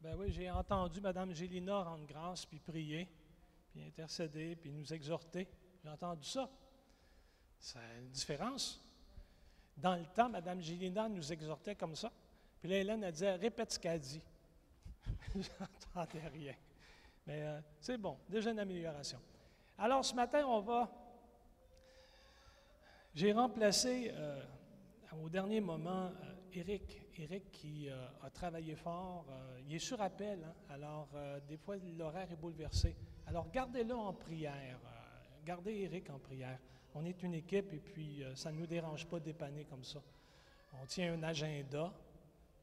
Ben oui, j'ai entendu Mme Gélina rendre grâce, puis prier, puis intercéder, puis nous exhorter. J'ai entendu ça. A une différence. Dans le temps, Mme Gélina nous exhortait comme ça. Puis là, Hélène, elle disait Répète ce qu'elle dit. J'entendais rien. Mais euh, c'est bon, déjà une amélioration. Alors, ce matin, on va. J'ai remplacé euh, au dernier moment. Euh, Eric qui a travaillé fort. il est sur appel, hein. alors des fois, l'horaire est bouleversé. Alors, gardez-le en prière. gardez Eric en prière. On est une équipe et puis ça ne nous dérange pas de dépanner comme ça. On tient un agenda,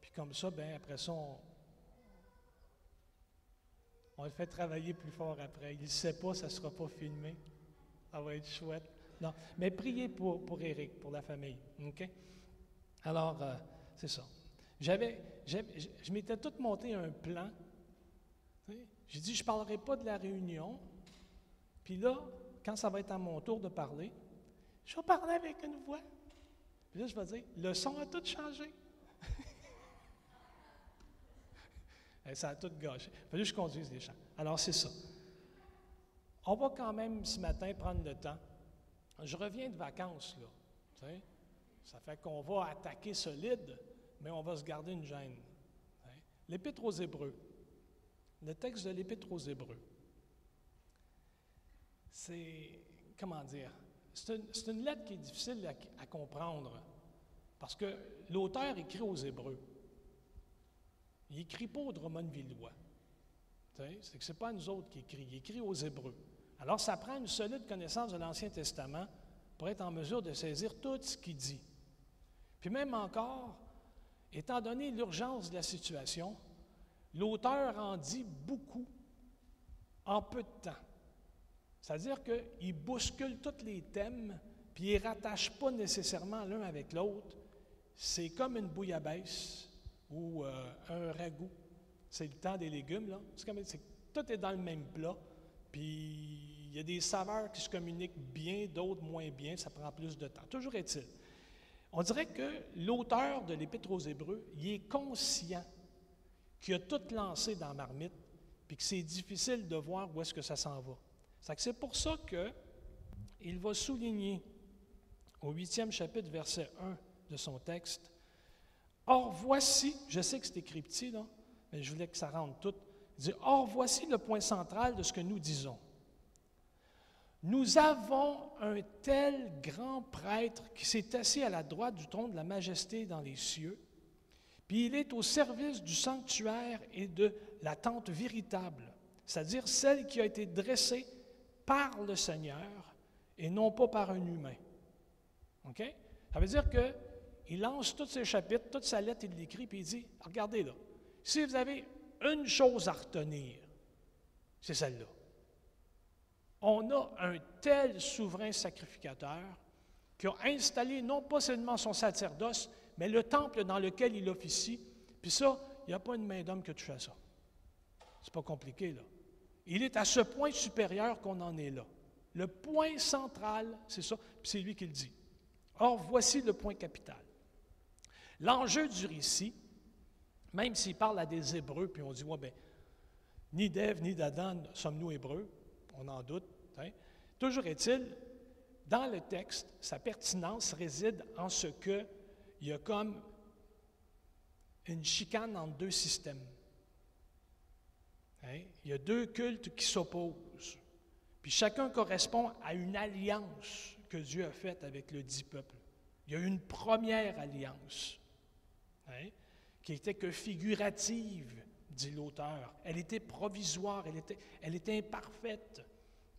puis comme ça, ben après ça, on, on le fait travailler plus fort après. Il ne sait pas, ça ne sera pas filmé. Ça va être chouette. Non, mais priez pour, pour Eric, pour la famille. OK? Alors, euh, c'est ça. J'avais, je m'étais tout monté un plan. J'ai dit, je ne parlerai pas de la réunion. Puis là, quand ça va être à mon tour de parler, je vais parler avec une voix. Puis là, je vais dire, le son a tout changé. Ça a tout gâché. Il fallait que je conduise les chants. Alors, c'est ça. On va quand même ce matin prendre le temps. Je reviens de vacances, là. Ça fait qu'on va attaquer solide, mais on va se garder une gêne. L'Épître aux Hébreux. Le texte de l'Épître aux Hébreux. C'est, comment dire, c'est une, lettre qui est difficile à, comprendre parce que l'auteur écrit aux Hébreux. Il n'écrit pas aux Drummond-Villois. C'est que ce n'est pas nous autres qu'il écrit, il écrit aux Hébreux. Alors, ça prend une solide connaissance de l'Ancien Testament pour être en mesure de saisir tout ce qu'il dit. Puis même encore, étant donné l'urgence de la situation, l'auteur en dit beaucoup en peu de temps. C'est-à-dire qu'il bouscule tous les thèmes, puis il ne rattache pas nécessairement l'un avec l'autre. C'est comme une bouillabaisse ou euh, un ragoût. C'est le temps des légumes, là. Comme, tout est dans le même plat. Puis il y a des saveurs qui se communiquent bien, d'autres moins bien, ça prend plus de temps. Toujours est-il. On dirait que l'auteur de l'Épître aux Hébreux, il est conscient qu'il a tout lancé dans marmite, puis que c'est difficile de voir où est-ce que ça s'en va. C'est pour ça qu'il va souligner au huitième chapitre, verset 1 de son texte, Or, voici, je sais que c'est écrit petit, mais je voulais que ça rentre tout. Il dit, Or, voici le point central de ce que nous disons. Nous avons un tel grand prêtre qui s'est assis à la droite du trône de la majesté dans les cieux, puis il est au service du sanctuaire et de la tente véritable, c'est-à-dire celle qui a été dressée par le Seigneur et non pas par un humain. OK? Ça veut dire que il lance tous ses chapitres, toute sa lettre, il l'écrit, puis il dit, regardez là, si vous avez une chose à retenir, c'est celle-là. On a un tel souverain sacrificateur qui a installé non pas seulement son sacerdoce, mais le temple dans lequel il officie. Puis ça, il n'y a pas une main d'homme qui touche à ça. C'est pas compliqué, là. Il est à ce point supérieur qu'on en est là. Le point central, c'est ça, puis c'est lui qui le dit. Or, voici le point capital. L'enjeu du récit, même s'il parle à des Hébreux, puis on dit, ouais, ben, ni d'Ève ni d'Adam sommes-nous Hébreux, on en doute. Hein. Toujours est-il, dans le texte, sa pertinence réside en ce qu'il y a comme une chicane entre deux systèmes. Hein. Il y a deux cultes qui s'opposent. Puis chacun correspond à une alliance que Dieu a faite avec le dit peuple. Il y a une première alliance. Hein, qui était que figurative, dit l'auteur. Elle était provisoire, elle était, imparfaite.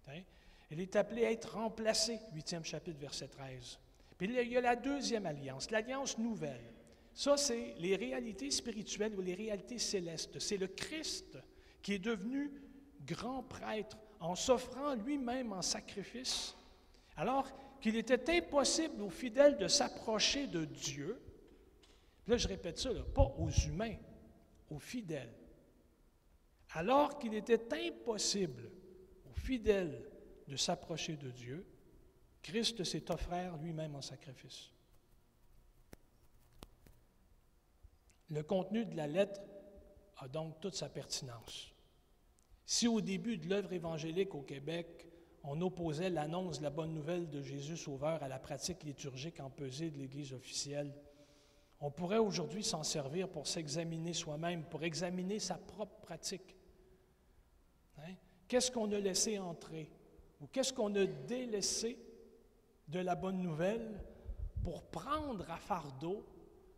Hein? Elle est appelée à être remplacée, huitième chapitre, verset 13. Puis il y a la deuxième alliance, l'alliance nouvelle. Ça, c'est les réalités spirituelles ou les réalités célestes. C'est le Christ qui est devenu grand prêtre en s'offrant lui-même en sacrifice, alors qu'il était impossible aux fidèles de s'approcher de Dieu Là, je répète ça, pas aux humains, aux fidèles. Alors qu'il était impossible aux fidèles de s'approcher de Dieu, Christ s'est offert lui-même en sacrifice. Le contenu de la lettre a donc toute sa pertinence. Si au début de l'œuvre évangélique au Québec, on opposait l'annonce de la bonne nouvelle de Jésus Sauveur à la pratique liturgique empesée de l'Église officielle, on pourrait aujourd'hui s'en servir pour s'examiner soi-même, pour examiner sa propre pratique. Qu'est-ce qu'on a laissé entrer? Ou qu'est-ce qu'on a délaissé de la bonne nouvelle pour prendre à fardeau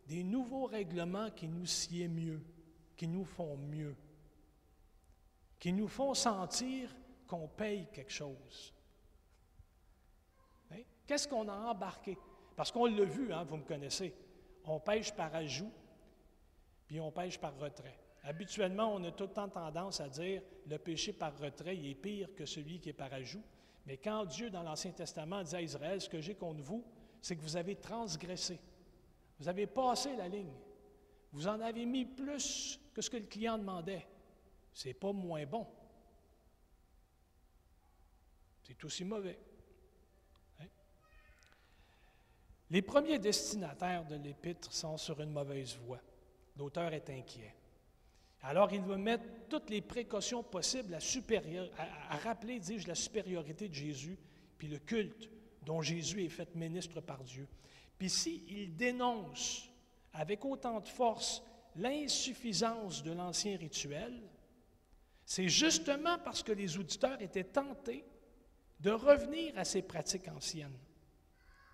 des nouveaux règlements qui nous sied mieux, qui nous font mieux, qui nous font sentir qu'on paye quelque chose? Hein? Qu'est-ce qu'on a embarqué? Parce qu'on l'a vu, hein, vous me connaissez. On pêche par ajout, puis on pêche par retrait. Habituellement, on a tout le temps tendance à dire le péché par retrait est pire que celui qui est par ajout. Mais quand Dieu, dans l'Ancien Testament, dit à Israël, ce que j'ai contre vous, c'est que vous avez transgressé. Vous avez passé la ligne. Vous en avez mis plus que ce que le client demandait. Ce n'est pas moins bon. C'est aussi mauvais. Hein? Les premiers destinataires de l'épître sont sur une mauvaise voie. L'auteur est inquiet. Alors, il veut mettre toutes les précautions possibles à, rappeler, dis-je, la supériorité de Jésus, puis le culte dont Jésus est fait ministre par Dieu. Puis s'il dénonce avec autant de force l'insuffisance de l'ancien rituel, c'est justement parce que les auditeurs étaient tentés de revenir à ces pratiques anciennes,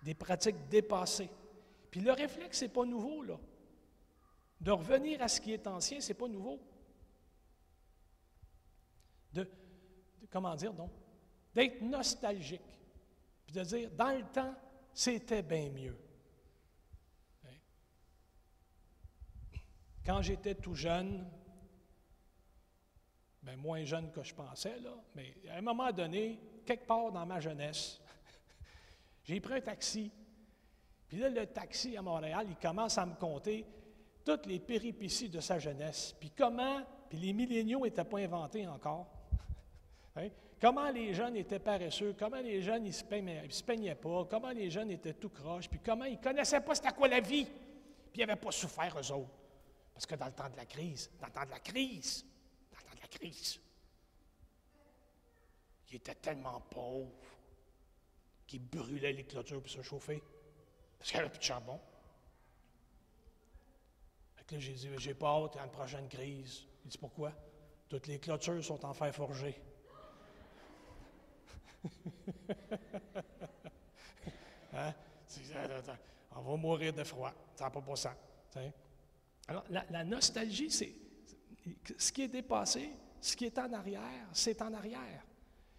des pratiques dépassées. Puis le réflexe, n'est pas nouveau, là. De revenir à ce qui est ancien, ce n'est pas nouveau. De, comment dire, donc? D'être nostalgique. Puis de dire, dans le temps, c'était bien mieux. Quand j'étais tout jeune, bien moins jeune que je pensais, là, mais à un moment donné, quelque part dans ma jeunesse, j'ai pris un taxi. Puis là, le taxi à Montréal, il commence à me compter toutes les péripéties de sa jeunesse. Puis comment, puis les milléniaux n'étaient pas inventés encore. Hein? Comment les jeunes étaient paresseux, comment les jeunes ils se, peignaient, pas, comment les jeunes étaient tout croches, puis comment ils ne connaissaient pas c'était quoi la vie, puis ils n'avaient pas souffert eux autres. Parce que dans le temps de la crise, dans le temps de la crise, dans le temps de la crise, il était tellement pauvre qu'il brûlait les clôtures pour se chauffer, parce qu'il n'y avait plus de charbon. Fait là, j'ai dit, j'ai pas hâte à une prochaine crise. Il dit, pourquoi? Toutes les clôtures sont en fer forgé. hein? On va mourir de froid. Ça n'a pas pour ça. Alors, la, nostalgie, c'est ce qui est dépassé, ce qui est en arrière, c'est en arrière.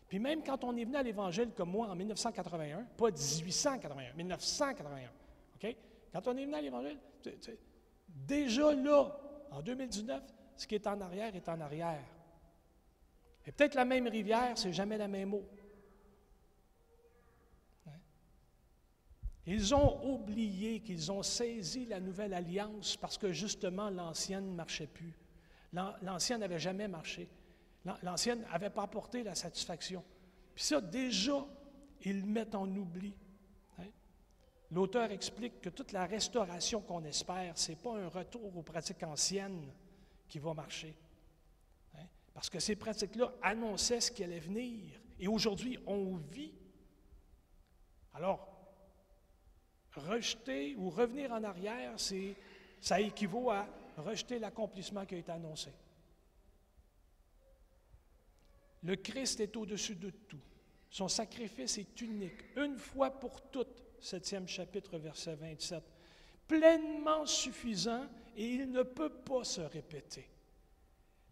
Puis même quand on est venu à l'Évangile comme moi en 1981, pas 1881, 1981, OK? Quand on est venu à l'Évangile, déjà là, en 2019, ce qui est en arrière est en arrière. Et peut-être la même rivière, c'est jamais la même eau. Hein? Ils ont oublié qu'ils ont saisi la nouvelle alliance parce que justement l'ancienne ne marchait plus. L'ancienne n'avait jamais marché. L'ancienne n'avait pas apporté la satisfaction. Puis ça, déjà, ils mettent en oubli. L'auteur explique que toute la restauration qu'on espère, ce n'est pas un retour aux pratiques anciennes qui va marcher. Hein? Parce que ces pratiques-là annonçaient ce qui allait venir. Et aujourd'hui, on vit. Alors, rejeter ou revenir en arrière, ça équivaut à rejeter l'accomplissement qui a été annoncé. Le Christ est au-dessus de tout. Son sacrifice est unique, une fois pour toutes, septième chapitre, verset 27, pleinement suffisant et il ne peut pas se répéter.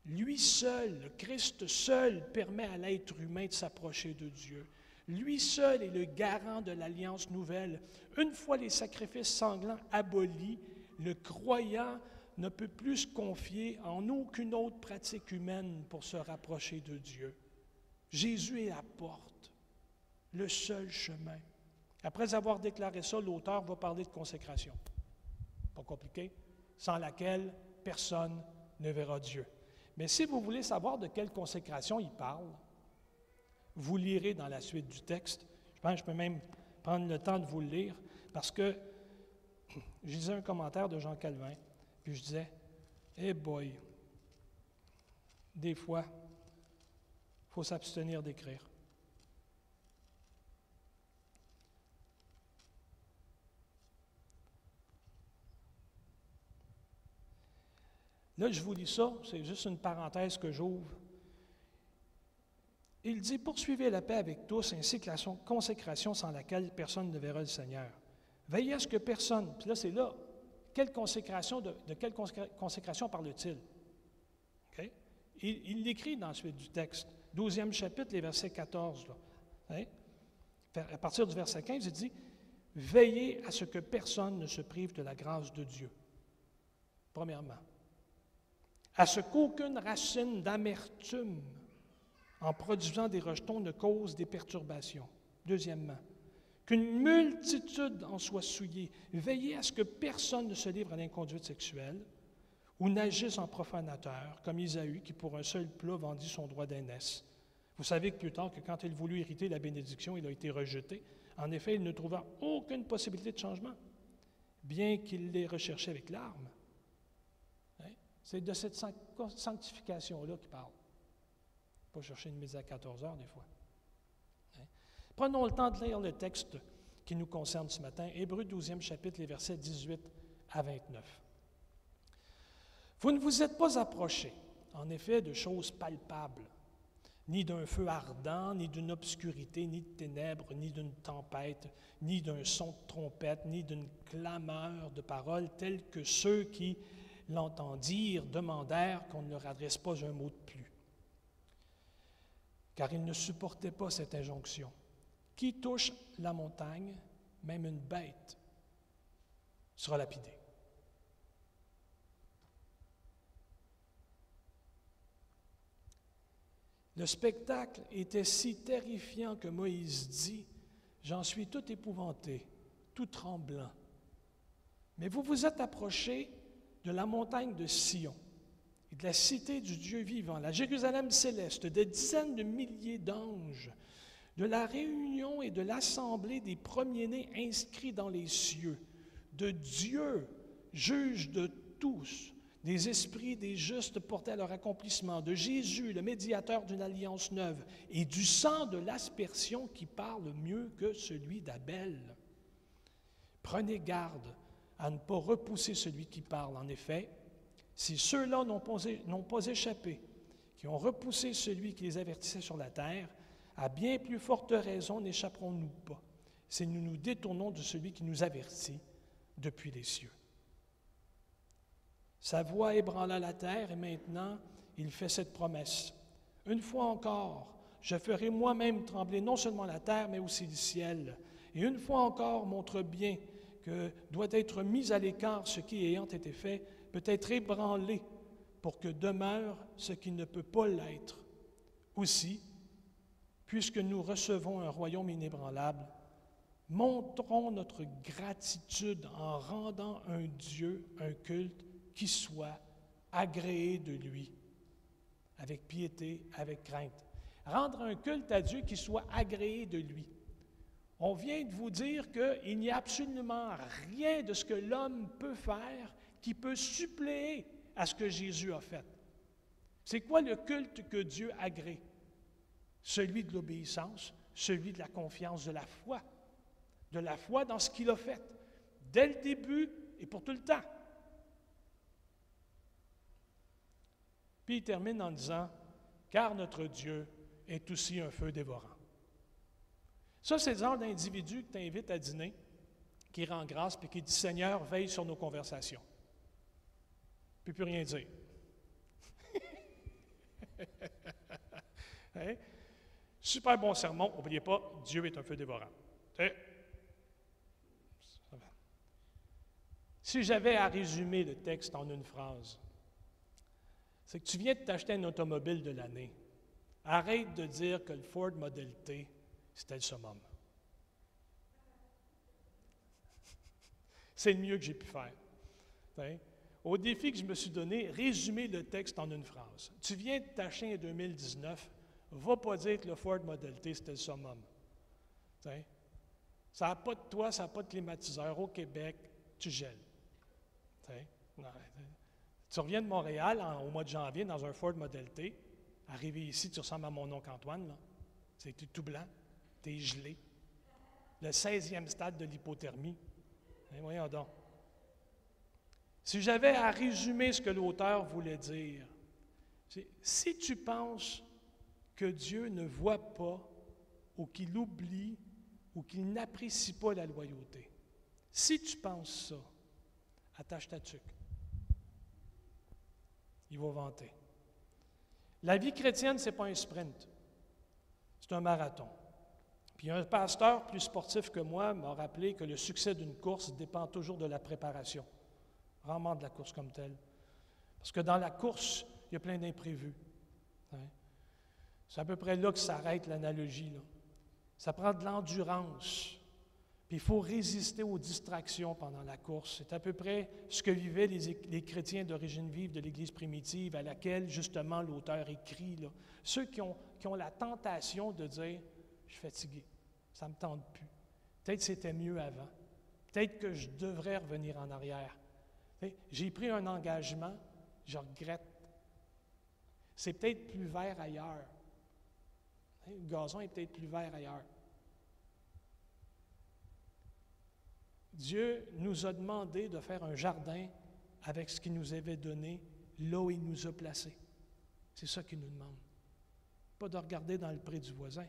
Lui seul, le Christ seul, permet à l'être humain de s'approcher de Dieu. Lui seul est le garant de l'alliance nouvelle. Une fois les sacrifices sanglants abolis, le croyant ne peut plus se confier en aucune autre pratique humaine pour se rapprocher de Dieu. Jésus est la porte, le seul chemin. Après avoir déclaré ça, l'auteur va parler de consécration. Pas compliqué, sans laquelle personne ne verra Dieu. Mais si vous voulez savoir de quelle consécration il parle, vous lirez dans la suite du texte. Je pense que je peux même prendre le temps de vous le lire parce que je lisais un commentaire de Jean Calvin, puis je disais, Eh boy, des fois, il faut s'abstenir d'écrire. Là, je vous lis ça, c'est juste une parenthèse que j'ouvre. Il dit Poursuivez la paix avec tous, ainsi que la consécration sans laquelle personne ne verra le Seigneur. Veillez à ce que personne, puis là, c'est là, quelle consécration, de, quelle consécration parle-t-il? Il l'écrit dans la suite du texte, 12e chapitre, les versets 14. Hein? À partir du verset 15, il dit Veillez à ce que personne ne se prive de la grâce de Dieu. Premièrement à ce qu'aucune racine d'amertume en produisant des rejetons ne cause des perturbations. Deuxièmement, qu'une multitude en soit souillée. Veillez à ce que personne ne se livre à l'inconduite sexuelle ou n'agisse en profanateur, comme Isaïe, qui pour un seul plat vendit son droit d'aînesse. Vous savez que plus tard, que quand il voulut hériter la bénédiction, il a été rejeté. En effet, il ne trouva aucune possibilité de changement, bien qu'il l'ait recherché avec larmes. C'est de cette sanctification-là qu'il parle. Pas chercher une mise à 14 heures des fois. Hein? Prenons le temps de lire le texte qui nous concerne ce matin, Hébreu 12e chapitre, les versets 18 à 29. Vous ne vous êtes pas approchés, en effet, de choses palpables, ni d'un feu ardent, ni d'une obscurité, ni de ténèbres, ni d'une tempête, ni d'un son de trompette, ni d'une clameur de paroles tels que ceux qui l'entendirent, demandèrent qu'on ne leur adresse pas un mot de plus. Car ils ne supportaient pas cette injonction. Qui touche la montagne, même une bête, sera lapidée. Le spectacle était si terrifiant que Moïse dit, J'en suis tout épouvanté, tout tremblant. Mais vous vous êtes approchés de la montagne de Sion et de la cité du Dieu vivant, la Jérusalem céleste, des dizaines de milliers d'anges, de la réunion et de l'assemblée des premiers-nés inscrits dans les cieux, de Dieu, juge de tous, des esprits des justes portés à leur accomplissement, de Jésus, le médiateur d'une alliance neuve, et du sang de l'aspersion qui parle mieux que celui d'Abel. Prenez garde à ne pas repousser celui qui parle. En effet, si ceux-là n'ont pas, échappé, qui ont repoussé celui qui les avertissait sur la terre, à bien plus forte raison n'échapperons-nous pas si nous nous détournons de celui qui nous avertit depuis les cieux. Sa voix ébranla la terre et maintenant il fait cette promesse. Une fois encore, je ferai moi-même trembler non seulement la terre, mais aussi le ciel. Et une fois encore, montre bien que doit être mis à l'écart ce qui, ayant été fait, peut être ébranlé pour que demeure ce qui ne peut pas l'être. Aussi, puisque nous recevons un royaume inébranlable, montrons notre gratitude en rendant un Dieu un culte qui soit agréé de lui, avec piété, avec crainte. Rendre un culte à Dieu qui soit agréé de lui. On vient de vous dire qu'il n'y a absolument rien de ce que l'homme peut faire qui peut suppléer à ce que Jésus a fait. C'est quoi le culte que Dieu agrée? Celui de l'obéissance, celui de la confiance, de la foi. De la foi dans ce qu'il a fait, dès le début et pour tout le temps. Puis il termine en disant, car notre Dieu est aussi un feu dévorant. Ça, c'est le genre d'individu que tu invites à dîner, qui rend grâce, puis qui dit Seigneur, veille sur nos conversations. Puis plus rien dire. Hein? Super bon sermon. N'oubliez pas, Dieu est un feu dévorant. Si j'avais à résumer le texte en une phrase, c'est que tu viens de t'acheter un automobile de l'année. Arrête de dire que le Ford Model T, c'était le summum. C'est le mieux que j'ai pu faire. Au défi que je me suis donné, résumer le texte en une phrase. Tu viens de t'acheter en 2019, va pas dire que le Ford Model T, c'était le summum. Ça n'a pas de toit, ça n'a pas de climatiseur. Au Québec, tu gèles. tu reviens de Montréal au mois de janvier dans un Ford Model T. Arrivé ici, tu ressembles à mon oncle Antoine. C'est tout blanc, gelé. Le 16e stade de l'hypothermie. Eh, voyons donc. Si j'avais à résumer ce que l'auteur voulait dire, si tu penses que Dieu ne voit pas ou qu'il oublie ou qu'il n'apprécie pas la loyauté, si tu penses ça, attache ta tuque. Il va vanter. La vie chrétienne, ce n'est pas un sprint, c'est un marathon. Puis un pasteur plus sportif que moi m'a rappelé que le succès d'une course dépend toujours de la préparation, vraiment de la course comme telle. Parce que dans la course, il y a plein d'imprévus. Hein. C'est à peu près là que s'arrête l'analogie. Ça prend de l'endurance. Puis il faut résister aux distractions pendant la course. C'est à peu près ce que vivaient les, chrétiens d'origine vive de l'Église primitive, à laquelle justement l'auteur écrit. Là. Ceux qui ont, qui ont la tentation de dire Je suis fatigué, ça ne me tente plus. Peut-être c'était mieux avant. Peut-être que je devrais revenir en arrière. J'ai pris un engagement, je regrette. C'est peut-être plus vert ailleurs. Le gazon est peut-être plus vert ailleurs. Dieu nous a demandé de faire un jardin avec ce qu'il nous avait donné, là où il nous a placés. C'est ça qu'il nous demande. Pas de regarder dans le pré du voisin.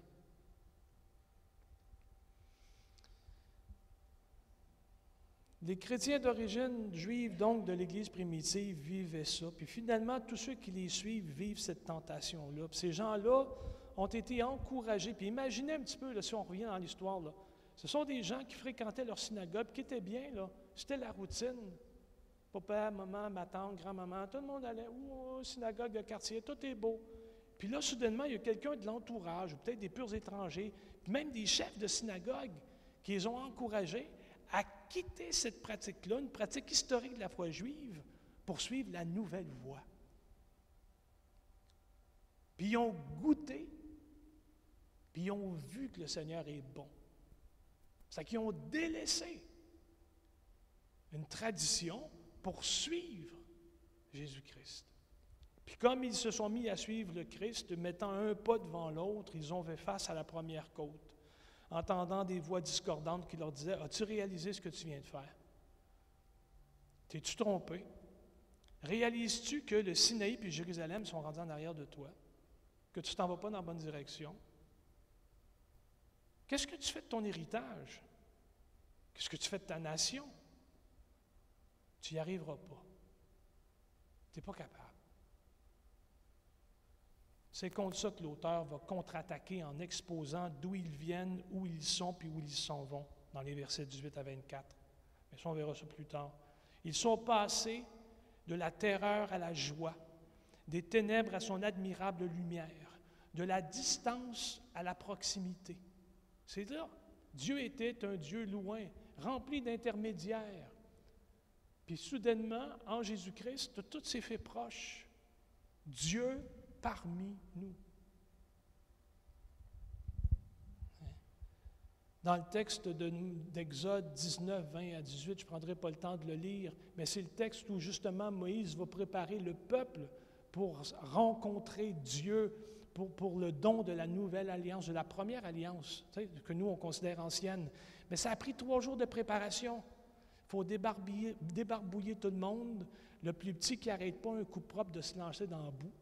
Les chrétiens d'origine juive, donc de l'Église primitive, vivaient ça. Puis finalement, tous ceux qui les suivent vivent cette tentation-là. Puis ces gens-là ont été encouragés. Puis imaginez un petit peu, là, si on revient dans l'histoire, ce sont des gens qui fréquentaient leur synagogue, qui étaient bien, là. C'était la routine. Papa, maman, ma tante, grand-maman, tout le monde allait au synagogue de quartier, tout est beau. Puis là, soudainement, il y a quelqu'un de l'entourage, ou peut-être des purs étrangers, puis même des chefs de synagogue, qui les ont encouragés quitter cette pratique-là, une pratique historique de la foi juive, pour suivre la nouvelle voie. Puis ils ont goûté, puis ils ont vu que le Seigneur est bon. C'est qu'ils ont délaissé une tradition pour suivre Jésus-Christ. Puis comme ils se sont mis à suivre le Christ, mettant un pas devant l'autre, ils ont fait face à la première côte, entendant des voix discordantes qui leur disaient, As-tu réalisé ce que tu viens de faire? T'es-tu trompé? Réalises-tu que le Sinaï et Jérusalem sont rendus en arrière de toi? Que tu t'en vas pas dans la bonne direction? Qu'est-ce que tu fais de ton héritage? Qu'est-ce que tu fais de ta nation? Tu n'y arriveras pas. Tu n'es pas capable. C'est contre ça que l'auteur va contre-attaquer en exposant d'où ils viennent, où ils sont, puis où ils s'en vont, dans les versets 18 à 24. Mais ça, on verra ça plus tard. Ils sont passés de la terreur à la joie, des ténèbres à son admirable lumière, de la distance à la proximité. C'est là. Dieu était un Dieu loin, rempli d'intermédiaires. Puis soudainement, en Jésus-Christ, tout s'est fait proche. Dieu parmi nous. Dans le texte d'Exode 19, 20 à 18, je ne prendrai pas le temps de le lire, mais c'est le texte où justement Moïse va préparer le peuple pour rencontrer Dieu pour, le don de la nouvelle alliance, de la première alliance, que nous, on considère ancienne. Mais ça a pris trois jours de préparation. Il faut débarbouiller, tout le monde. Le plus petit qui n'arrête pas un coup propre de se lancer dans le bout.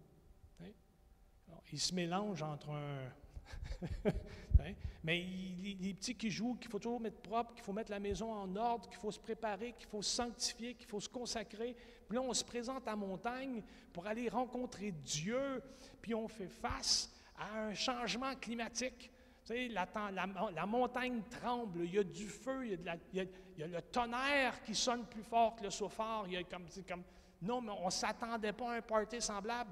Il se mélange entre un, Hein? Mais les, petits qui jouent, qu'il faut toujours mettre propre, qu'il faut mettre la maison en ordre, qu'il faut se préparer, qu'il faut se sanctifier, qu'il faut se consacrer. Puis là, on se présente à montagne pour aller rencontrer Dieu, puis on fait face à un changement climatique. Vous la, montagne tremble, il y a du feu, il y a, le tonnerre qui sonne plus fort que le sophare. Il y a comme, non, mais on ne s'attendait pas à un party semblable.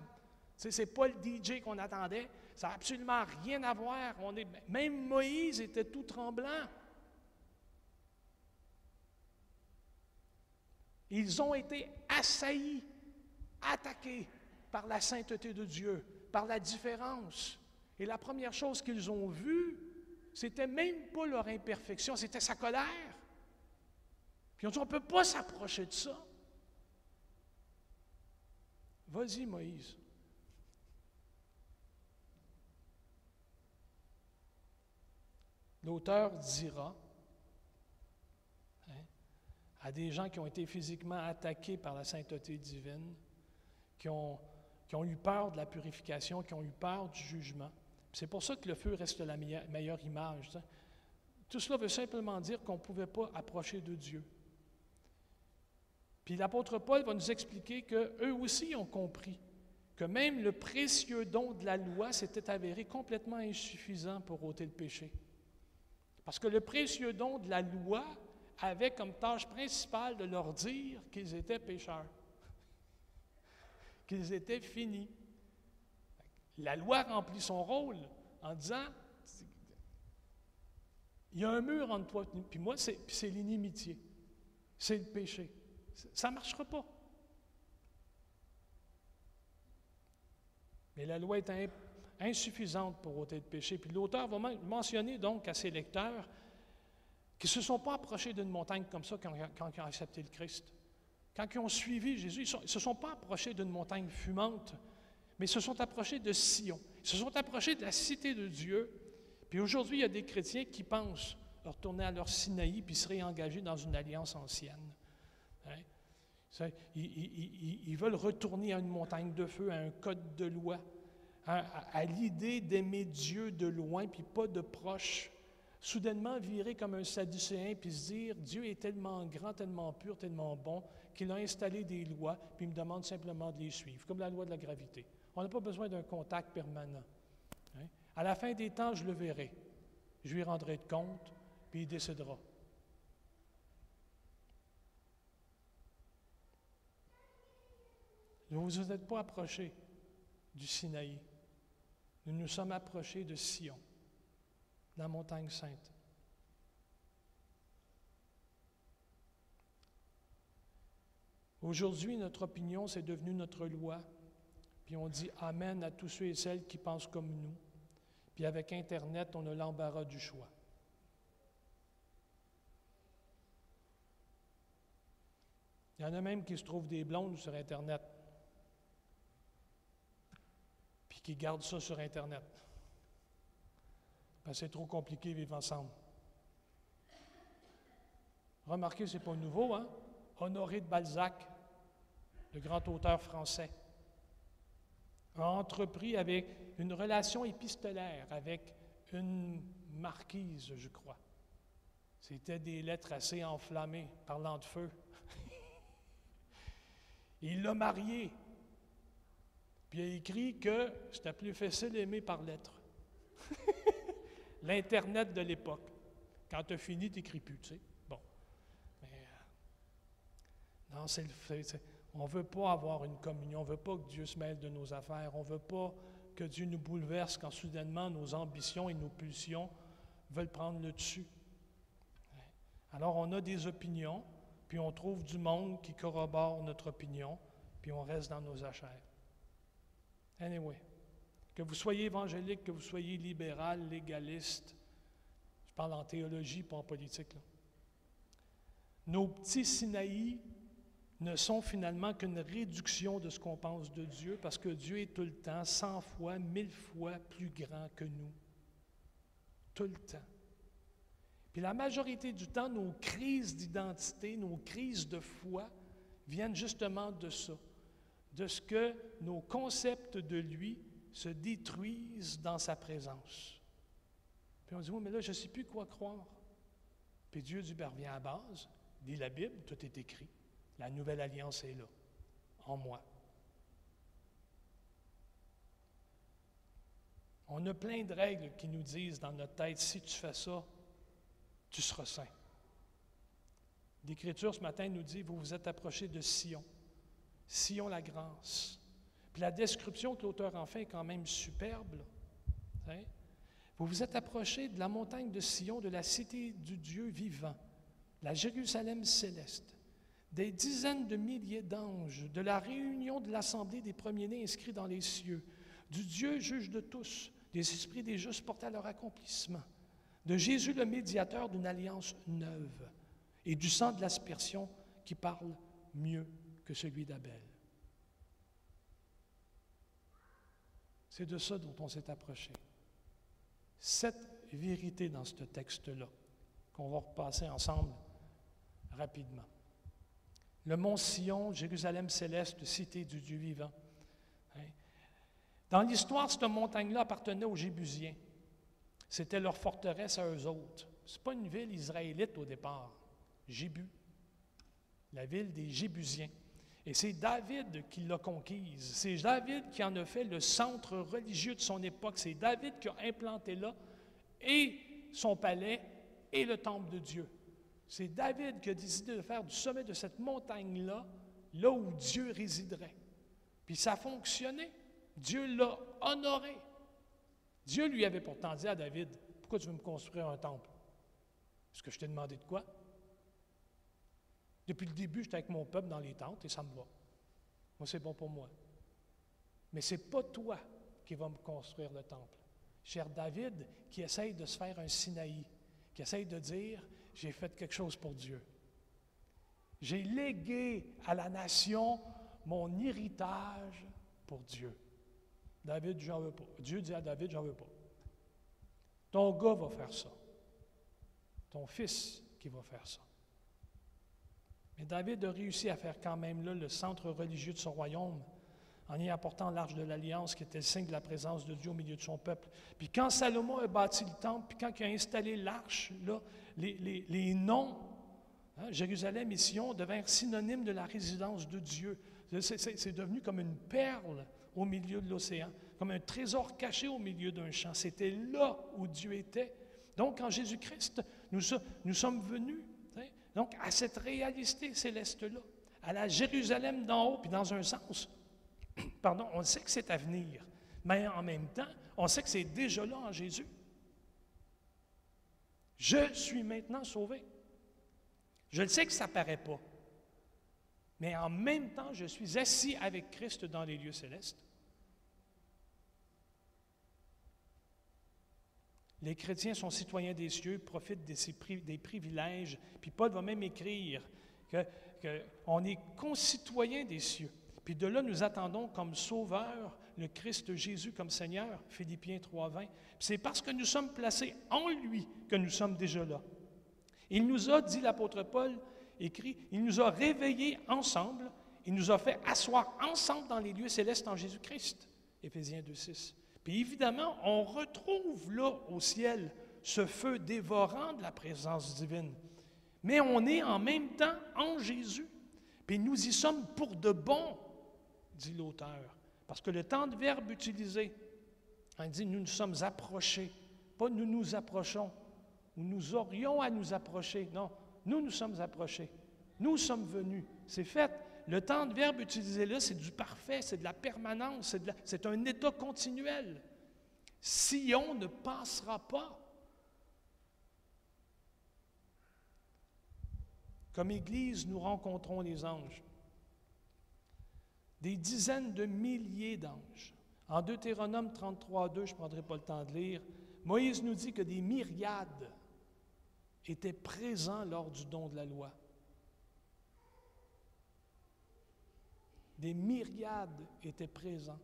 Ce n'est pas le DJ qu'on attendait. Ça n'a absolument rien à voir. On même Moïse était tout tremblant. Ils ont été assaillis, attaqués par la sainteté de Dieu, par la différence. Et la première chose qu'ils ont vue, c'était même pas leur imperfection, c'était sa colère. Puis ont dit, on ne peut pas s'approcher de ça. Vas-y, Moïse. L'auteur dira hein, à des gens qui ont été physiquement attaqués par la sainteté divine, qui ont, qui ont eu peur de la purification, qui ont eu peur du jugement. C'est pour ça que le feu reste la meilleure, image. Tout cela veut simplement dire qu'on ne pouvait pas approcher de Dieu. Puis l'apôtre Paul va nous expliquer qu'eux aussi ont compris que même le précieux don de la loi s'était avéré complètement insuffisant pour ôter le péché. Parce que le précieux don de la loi avait comme tâche principale de leur dire qu'ils étaient pécheurs, qu'ils étaient finis. La loi remplit son rôle en disant, il y a un mur entre toi et moi, c'est l'inimitié, c'est le péché. Ça ne marchera pas. Mais la loi est insuffisante pour ôter le péché. Puis l'auteur va mentionner donc à ses lecteurs qu'ils ne se sont pas approchés d'une montagne comme ça quand, ils ont accepté le Christ. Quand ils ont suivi Jésus, ils ne se sont pas approchés d'une montagne fumante, mais ils se sont approchés de Sion. Ils se sont approchés de la cité de Dieu. Puis aujourd'hui, il y a des chrétiens qui pensent retourner à leur Sinaï puis se réengager dans une alliance ancienne. Hein? Ils, veulent retourner à une montagne de feu, à un code de loi, à, l'idée d'aimer Dieu de loin, puis pas de proche. Soudainement virer comme un sadducéen, puis se dire, Dieu est tellement grand, tellement pur, tellement bon, qu'il a installé des lois, puis il me demande simplement de les suivre, comme la loi de la gravité. On n'a pas besoin d'un contact permanent. Hein? À la fin des temps, je le verrai. Je lui rendrai de compte, puis il décédera. Vous ne vous êtes pas approché du Sinaï. Nous nous sommes approchés de Sion, la montagne sainte. Aujourd'hui, notre opinion, c'est devenu notre loi. Puis on dit Amen à tous ceux et celles qui pensent comme nous. Puis avec Internet, on a l'embarras du choix. Il y en a même qui se trouvent des blondes sur Internet qui gardent ça sur Internet. c'est trop compliqué vivre ensemble. Remarquez, ce n'est pas nouveau, hein? Honoré de Balzac, le grand auteur français, a entrepris avec une relation épistolaire avec une marquise, je crois. C'était des lettres assez enflammées, parlant de feu. Il l'a mariée puis il a écrit que c'était plus facile d'aimer par lettre. L'Internet de l'époque. Quand tu as fini, tu n'écris plus, tu sais. Bon. Mais, euh, non, c'est le fait. On ne veut pas avoir une communion. On ne veut pas que Dieu se mêle de nos affaires. On ne veut pas que Dieu nous bouleverse quand soudainement nos ambitions et nos pulsions veulent prendre le dessus. Alors, on a des opinions, puis on trouve du monde qui corrobore notre opinion, puis on reste dans nos achères. Anyway, que vous soyez évangélique, que vous soyez libéral, légaliste, je parle en théologie, pas en politique. Nos petits Sinaï ne sont finalement qu'une réduction de ce qu'on pense de Dieu, parce que Dieu est tout le temps, cent fois, mille fois plus grand que nous. Tout le temps. Puis la majorité du temps, nos crises d'identité, nos crises de foi viennent justement de ça de ce que nos concepts de lui se détruisent dans sa présence. Puis on dit, oui, mais là, je ne sais plus quoi croire. Puis Dieu dit, ben, à base, dit la Bible, tout est écrit. La nouvelle alliance est là, en moi. On a plein de règles qui nous disent dans notre tête, si tu fais ça, tu seras saint. L'Écriture ce matin nous dit, vous vous êtes approché de Sion. Sion la grâce. Puis la description que l'auteur en fait est quand même superbe. Vous vous êtes approché de la montagne de Sion, de la cité du Dieu vivant, la Jérusalem céleste, des dizaines de milliers d'anges, de la réunion de l'assemblée des premiers-nés inscrits dans les cieux, du Dieu juge de tous, des esprits des justes portés à leur accomplissement, de Jésus le médiateur d'une alliance neuve, et du sang de l'aspersion qui parle mieux que celui d'Abel. C'est de ça dont on s'est approché. Cette vérité dans ce texte-là, qu'on va repasser ensemble rapidement. Le mont Sion, Jérusalem céleste, cité du Dieu vivant. Hein? Dans l'histoire, cette montagne-là appartenait aux Jébusiens. C'était leur forteresse à eux autres. Ce n'est pas une ville israélite au départ. Jébu, la ville des Jébusiens. Et c'est David qui l'a conquise. C'est David qui en a fait le centre religieux de son époque. C'est David qui a implanté là et son palais et le temple de Dieu. C'est David qui a décidé de faire du sommet de cette montagne-là, là où Dieu résiderait. Puis ça a fonctionné. Dieu l'a honoré. Dieu lui avait pourtant dit à David, pourquoi tu veux me construire un temple? Est-ce que je t'ai demandé de quoi? Depuis le début, j'étais avec mon peuple dans les tentes et ça me va. Moi, c'est bon pour moi. Mais ce n'est pas toi qui vas me construire le temple. Cher David, qui essaye de se faire un Sinaï, qui essaye de dire J'ai fait quelque chose pour Dieu. J'ai légué à la nation mon héritage pour Dieu. David, j'en veux pas. Dieu dit à David, j'en veux pas. Ton gars va faire ça. Ton fils qui va faire ça. Mais David a réussi à faire quand même le centre religieux de son royaume en y apportant l'arche de l'Alliance qui était le signe de la présence de Dieu au milieu de son peuple. Puis quand Salomon a bâti le temple, puis quand il a installé l'arche, les, noms, hein, Jérusalem et Sion, devinrent synonymes de la résidence de Dieu. C'est devenu comme une perle au milieu de l'océan, comme un trésor caché au milieu d'un champ. C'était là où Dieu était. Donc, en Jésus-Christ, nous sommes venus donc, à cette réalité céleste-là, à la Jérusalem d'en haut, puis dans un sens, pardon, on sait que c'est à venir, mais en même temps, on sait que c'est déjà là en Jésus. Je suis maintenant sauvé. Je le sais que ça ne paraît pas, mais en même temps, je suis assis avec Christ dans les lieux célestes. Les chrétiens sont citoyens des cieux, profitent des privilèges. Puis Paul va même écrire qu'on est concitoyens des cieux. Puis de là, nous attendons comme sauveur le Christ Jésus comme Seigneur, Philippiens 3.20. C'est parce que nous sommes placés en lui que nous sommes déjà là. Il nous a, dit l'apôtre Paul, écrit, il nous a réveillés ensemble, il nous a fait asseoir ensemble dans les lieux célestes en Jésus-Christ. Éphésiens 2.6. Puis évidemment, on retrouve là au ciel ce feu dévorant de la présence divine. Mais on est en même temps en Jésus. Puis nous y sommes pour de bon, dit l'auteur. Parce que le temps de verbe utilisé, on dit nous nous sommes approchés, pas nous nous approchons, ou nous aurions à nous approcher. Non, nous nous sommes approchés. Nous sommes venus. C'est fait. Le temps de verbe utilisé là, c'est du parfait, c'est de la permanence, c'est un état continuel. Sion ne passera pas. Comme Église, nous rencontrons les anges. Des dizaines de milliers d'anges. En Deutéronome 33, 2, je ne prendrai pas le temps de lire, Moïse nous dit que des myriades étaient présents lors du don de la loi. Des myriades étaient présents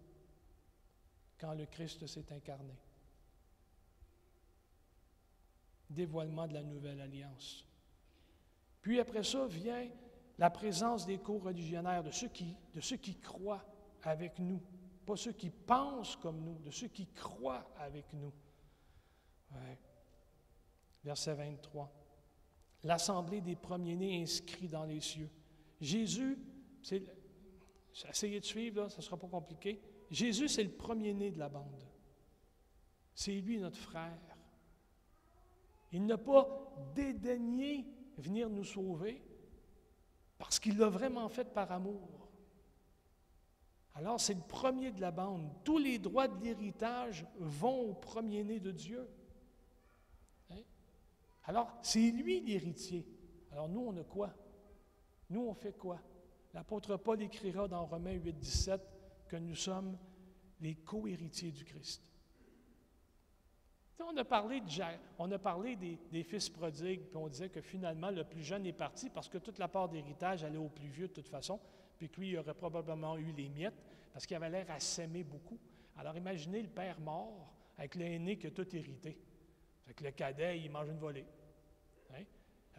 quand le Christ s'est incarné. Dévoilement de la nouvelle alliance. Puis après ça vient la présence des co-religionnaires, de ceux qui, de ceux qui croient avec nous, pas ceux qui pensent comme nous, de ceux qui croient avec nous. Verset 23. L'assemblée des premiers-nés inscrits dans les cieux. Jésus, c'est Essayez de suivre, ça ne sera pas compliqué. Jésus, c'est le premier-né de la bande. C'est lui notre frère. Il n'a pas dédaigné venir nous sauver parce qu'il l'a vraiment fait par amour. Alors, c'est le premier de la bande. Tous les droits de l'héritage vont au premier-né de Dieu. Hein? Alors, c'est lui l'héritier. Alors, nous, on a quoi? Nous, on fait quoi? L'apôtre Paul écrira dans Romains 8, 17 que nous sommes les co-héritiers du Christ. On a parlé, des, fils prodigues, puis on disait que finalement, le plus jeune est parti parce que toute la part d'héritage allait au plus vieux de toute façon, puis que lui, il aurait probablement eu les miettes parce qu'il avait l'air à s'aimer beaucoup. Alors imaginez le père mort avec l'aîné qui a tout hérité. Fait le cadet, il mange une volée.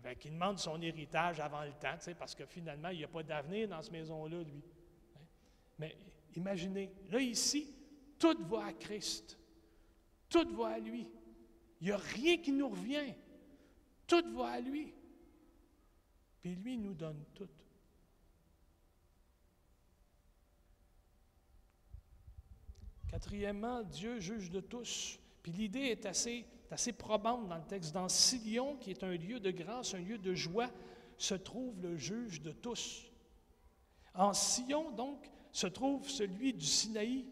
Hein? il demande son héritage avant le temps, parce que finalement, il n'y a pas d'avenir dans cette maison-là, lui. Hein? Mais imaginez, là ici, tout va à Christ. Tout va à lui. Il n'y a rien qui nous revient. Tout va à lui. Puis lui nous donne tout. Quatrièmement, Dieu juge de tous. Puis l'idée est assez, assez probante dans le texte. Dans Silion, qui est un lieu de grâce, un lieu de joie, se trouve le juge de tous. En Sion, donc, se trouve celui du Sinaï.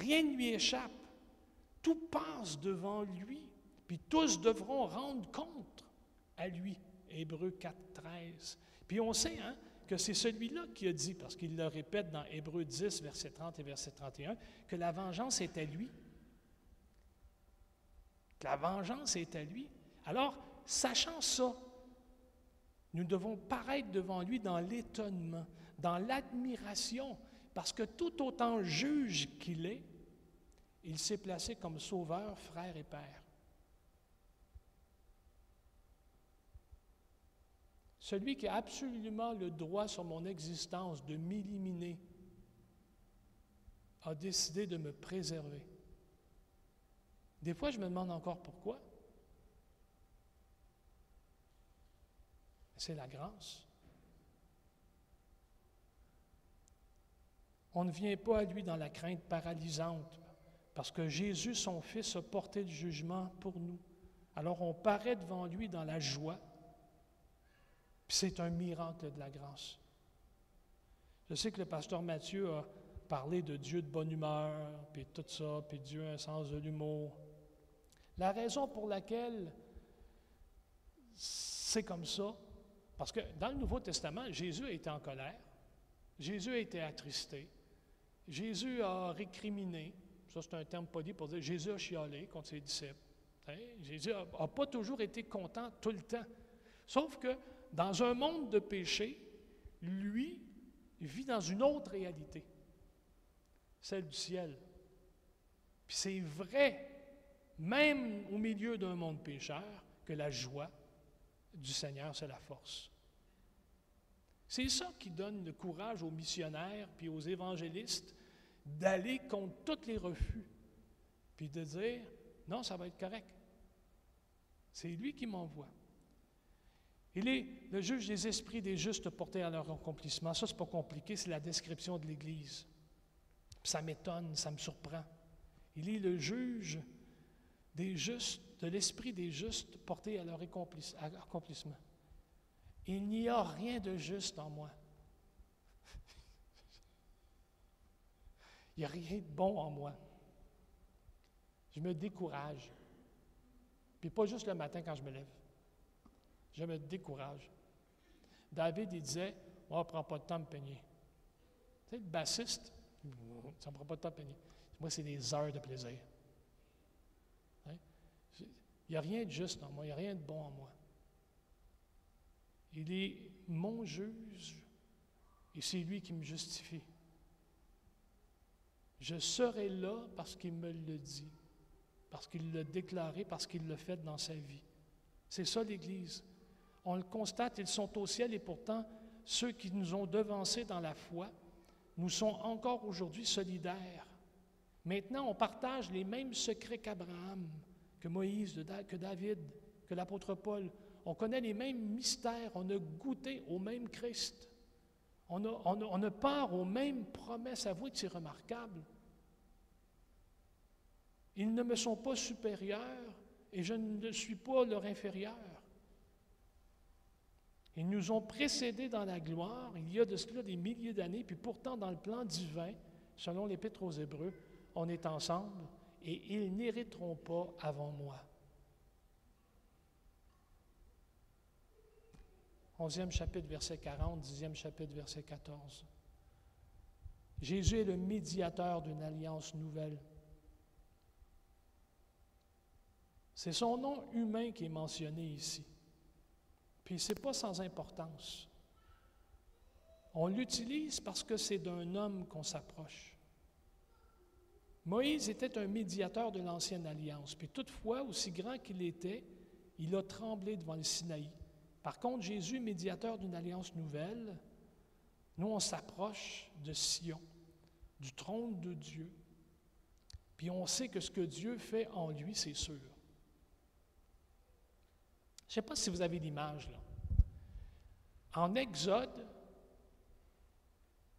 Rien ne lui échappe. Tout passe devant lui, puis tous devront rendre compte à lui. Hébreu 4, 13. Puis on sait, hein, que c'est celui-là qui a dit, parce qu'il le répète dans Hébreu 10, verset 30 et verset 31, que la vengeance est à lui. La vengeance est à lui. Alors, sachant ça, nous devons paraître devant lui dans l'étonnement, dans l'admiration, parce que tout autant juge qu'il est, il s'est placé comme sauveur, frère et père. Celui qui a absolument le droit sur mon existence de m'éliminer a décidé de me préserver. Des fois, je me demande encore pourquoi. C'est la grâce. On ne vient pas à lui dans la crainte paralysante, parce que Jésus, son Fils, a porté le jugement pour nous. Alors on paraît devant lui dans la joie, c'est un miracle de la grâce. Je sais que le pasteur Mathieu a parlé de Dieu de bonne humeur, puis tout ça, puis Dieu a un sens de l'humour. La raison pour laquelle c'est comme ça, parce que dans le Nouveau Testament, Jésus a été en colère, Jésus a été attristé, Jésus a récriminé, ça c'est un terme poli pour dire Jésus a chialé contre ses disciples. Hein? Jésus n'a pas toujours été content tout le temps. Sauf que dans un monde de péché, lui vit dans une autre réalité, celle du ciel. Puis c'est vrai, même au milieu d'un monde pécheur, que la joie du Seigneur, c'est la force. C'est ça qui donne le courage aux missionnaires puis aux évangélistes d'aller contre tous les refus, puis de dire, non, ça va être correct. C'est lui qui m'envoie. Il est le juge des esprits des justes portés à leur accomplissement. Ça, c'est pas compliqué, c'est la description de l'Église. Ça m'étonne, ça me surprend. Il est le juge des justes, de l'esprit des justes portés à leur accomplissement. Il n'y a rien de juste en moi. Il n'y a rien de bon en moi. Je me décourage. Puis pas juste le matin quand je me lève je me décourage. David, il disait On ne prend pas de temps de me peigner. Tu sais, le bassiste, ça ne prend pas de temps de peigner. Moi, c'est des heures de plaisir. Il n'y a rien de juste en moi, il n'y a rien de bon en moi. Il est mon juge et c'est lui qui me justifie. Je serai là parce qu'il me le dit, parce qu'il l'a déclaré, parce qu'il l'a fait dans sa vie. C'est ça l'Église. On le constate, ils sont au ciel et pourtant, ceux qui nous ont devancés dans la foi nous sont encore aujourd'hui solidaires. Maintenant, on partage les mêmes secrets qu'Abraham, que Moïse, que David, que l'apôtre Paul. On connaît les mêmes mystères, on a goûté au même Christ. On a, part aux mêmes promesses. Avouez que c'est remarquable. Ils ne me sont pas supérieurs et je ne suis pas leur inférieur. Ils nous ont précédés dans la gloire, il y a de cela des milliers d'années, puis pourtant dans le plan divin, selon l'Épître aux Hébreux, on est ensemble et ils n'hériteront pas avant moi. Onzième chapitre, verset 40, dixième chapitre, verset 14. Jésus est le médiateur d'une alliance nouvelle. C'est son nom humain qui est mentionné ici. Puis ce n'est pas sans importance. On l'utilise parce que c'est d'un homme qu'on s'approche. Moïse était un médiateur de l'ancienne alliance, puis toutefois, aussi grand qu'il était, il a tremblé devant le Sinaï. Par contre, Jésus, médiateur d'une alliance nouvelle, nous, on s'approche de Sion, du trône de Dieu, puis on sait que ce que Dieu fait en lui, c'est sûr. Je ne sais pas si vous avez l'image, là. En Exode,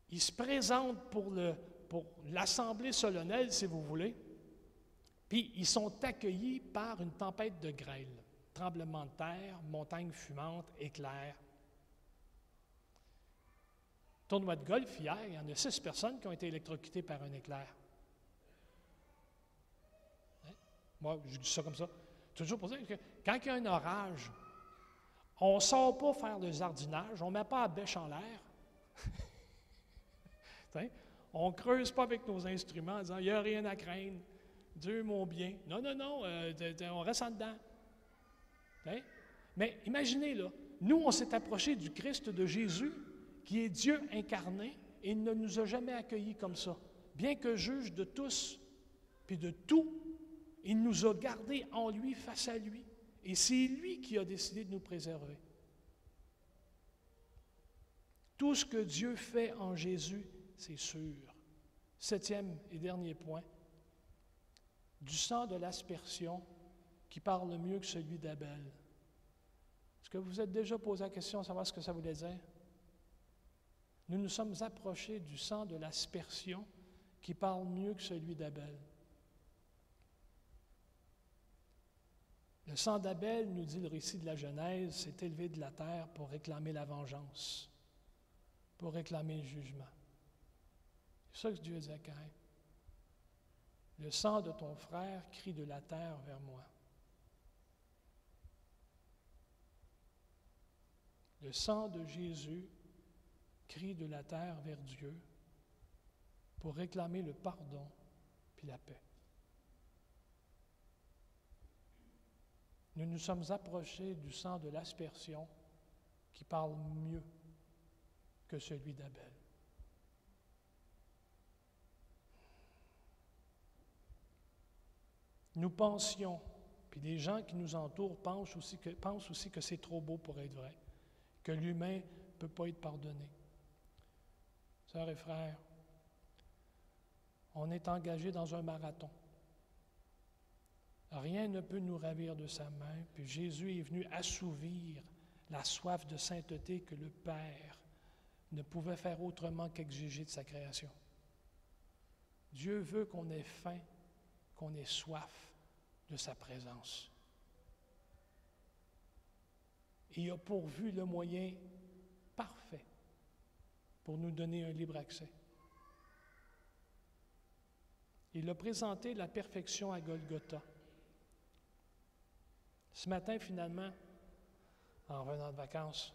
il se présente pour, le, pour l'assemblée solennelle, si vous voulez, puis ils sont accueillis par une tempête de grêle, tremblement de terre, montagne fumante, éclair. Tournoi de golf hier, il y en a six personnes qui ont été électrocutées par un éclair. Hein? Moi, je dis ça comme ça. Toujours pour dire que quand il y a un orage, on ne sort pas faire le jardinage, on ne met pas la bêche en l'air. on ne creuse pas avec nos instruments en disant il n'y a rien à craindre, Dieu mon bien. Non, non, non, euh, on reste en dedans. Mais imaginez, là, nous, on s'est approché du Christ de Jésus, qui est Dieu incarné, et il ne nous a jamais accueillis comme ça. Bien que juge de tous, puis de tout, il nous a gardés en lui, face à lui. Et c'est lui qui a décidé de nous préserver. Tout ce que Dieu fait en Jésus, c'est sûr. Septième et dernier point, du sang de l'aspersion qui parle mieux que celui d'Abel. Est-ce que vous vous êtes déjà posé la question de savoir ce que ça voulait dire? Nous nous sommes approchés du sang de l'aspersion qui parle mieux que celui d'Abel. Le sang d'Abel, nous dit le récit de la Genèse, s'est élevé de la terre pour réclamer la vengeance, pour réclamer le jugement. C'est ça que Dieu dit à Caïn. Le sang de ton frère crie de la terre vers moi. Le sang de Jésus crie de la terre vers Dieu pour réclamer le pardon puis la paix. Nous nous sommes approchés du sang de l'aspersion qui parle mieux que celui d'Abel. Nous pensions, puis les gens qui nous entourent pensent aussi que, c'est trop beau pour être vrai, que l'humain ne peut pas être pardonné. Sœurs et frères, on est engagé dans un marathon. Rien ne peut nous ravir de sa main, puis Jésus est venu assouvir la soif de sainteté que le Père ne pouvait faire autrement qu'exiger de sa création. Dieu veut qu'on ait faim, qu'on ait soif de sa présence. Il a pourvu le moyen parfait pour nous donner un libre accès. Il a présenté la perfection à Golgotha. Ce matin, finalement, en revenant de vacances,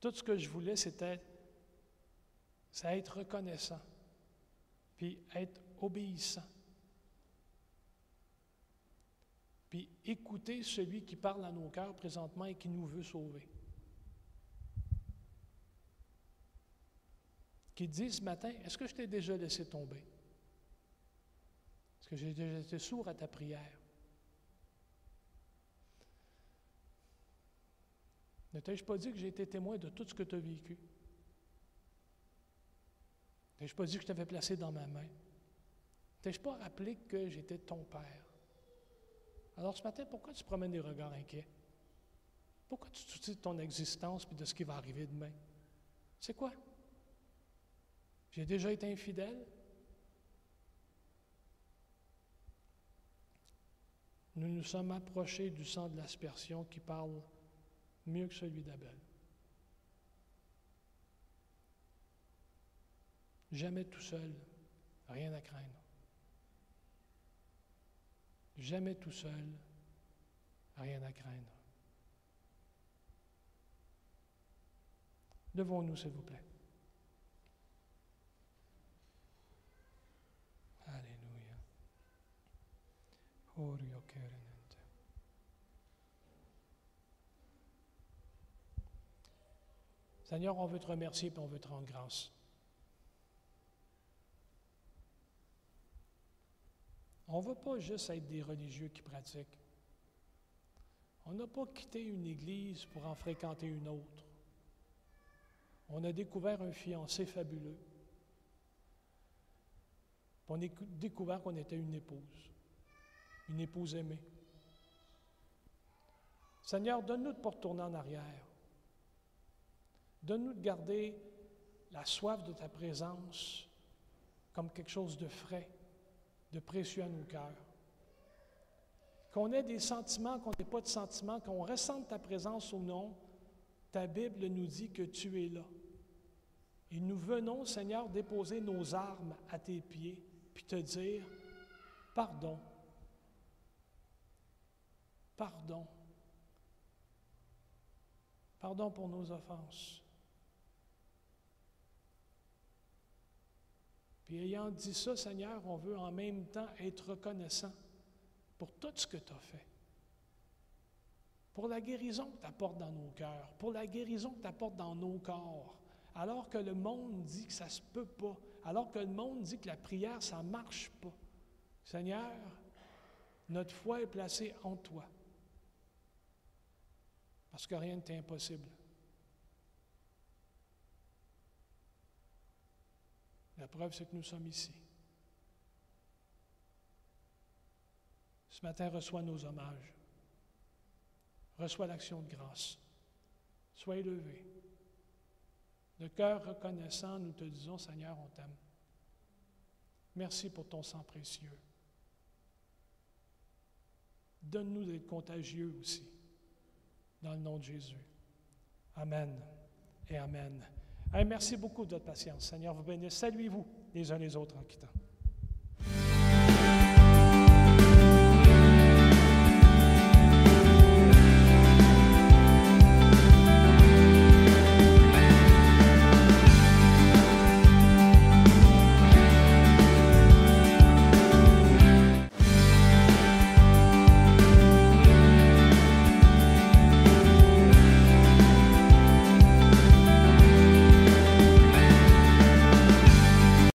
tout ce que je voulais, c'était être reconnaissant, puis être obéissant, puis écouter celui qui parle à nos cœurs présentement et qui nous veut sauver. Qui dit ce matin, est-ce que je t'ai déjà laissé tomber? Est-ce que j'ai déjà été sourd à ta prière? Ne t'ai-je pas dit que j'ai été témoin de tout ce que tu as vécu? Ne t'ai-je pas dit que je t'avais placé dans ma main? Ne t'ai-je pas rappelé que j'étais ton Père? Alors ce matin, pourquoi tu promènes des regards inquiets? Pourquoi tu te de ton existence et de ce qui va arriver demain? C'est quoi? J'ai déjà été infidèle? Nous nous sommes approchés du sang de l'aspersion qui parle mieux que celui d'Abel. Jamais tout seul, rien à craindre. Jamais tout seul, rien à craindre. Levons-nous, s'il vous plaît. Alléluia. Seigneur, on veut te remercier et on veut te rendre grâce. On ne veut pas juste être des religieux qui pratiquent. On n'a pas quitté une église pour en fréquenter une autre. On a découvert un fiancé fabuleux. On a découvert qu'on était une épouse, une épouse aimée. Seigneur, donne-nous de ne pas retourner en arrière. Donne-nous de garder la soif de ta présence comme quelque chose de frais, de précieux à nos cœurs. Qu'on ait des sentiments, qu'on n'ait pas de sentiments, qu'on ressente ta présence ou non, ta Bible nous dit que tu es là. Et nous venons, Seigneur, déposer nos armes à tes pieds, puis te dire, pardon, pardon, pardon pour nos offenses. Puis ayant dit ça, Seigneur, on veut en même temps être reconnaissant pour tout ce que tu as fait. Pour la guérison que tu apportes dans nos cœurs, pour la guérison que tu apportes dans nos corps, alors que le monde dit que ça ne se peut pas, alors que le monde dit que la prière, ça ne marche pas. Seigneur, notre foi est placée en toi. Parce que rien n'est impossible. La preuve, c'est que nous sommes ici. Ce matin, reçois nos hommages. Reçois l'action de grâce. Sois élevé. De cœur reconnaissant, nous te disons, Seigneur, on t'aime. Merci pour ton sang précieux. Donne-nous d'être contagieux aussi, dans le nom de Jésus. Amen et Amen merci beaucoup de votre patience. Seigneur vous bénisse. Saluez-vous les uns les autres en quittant.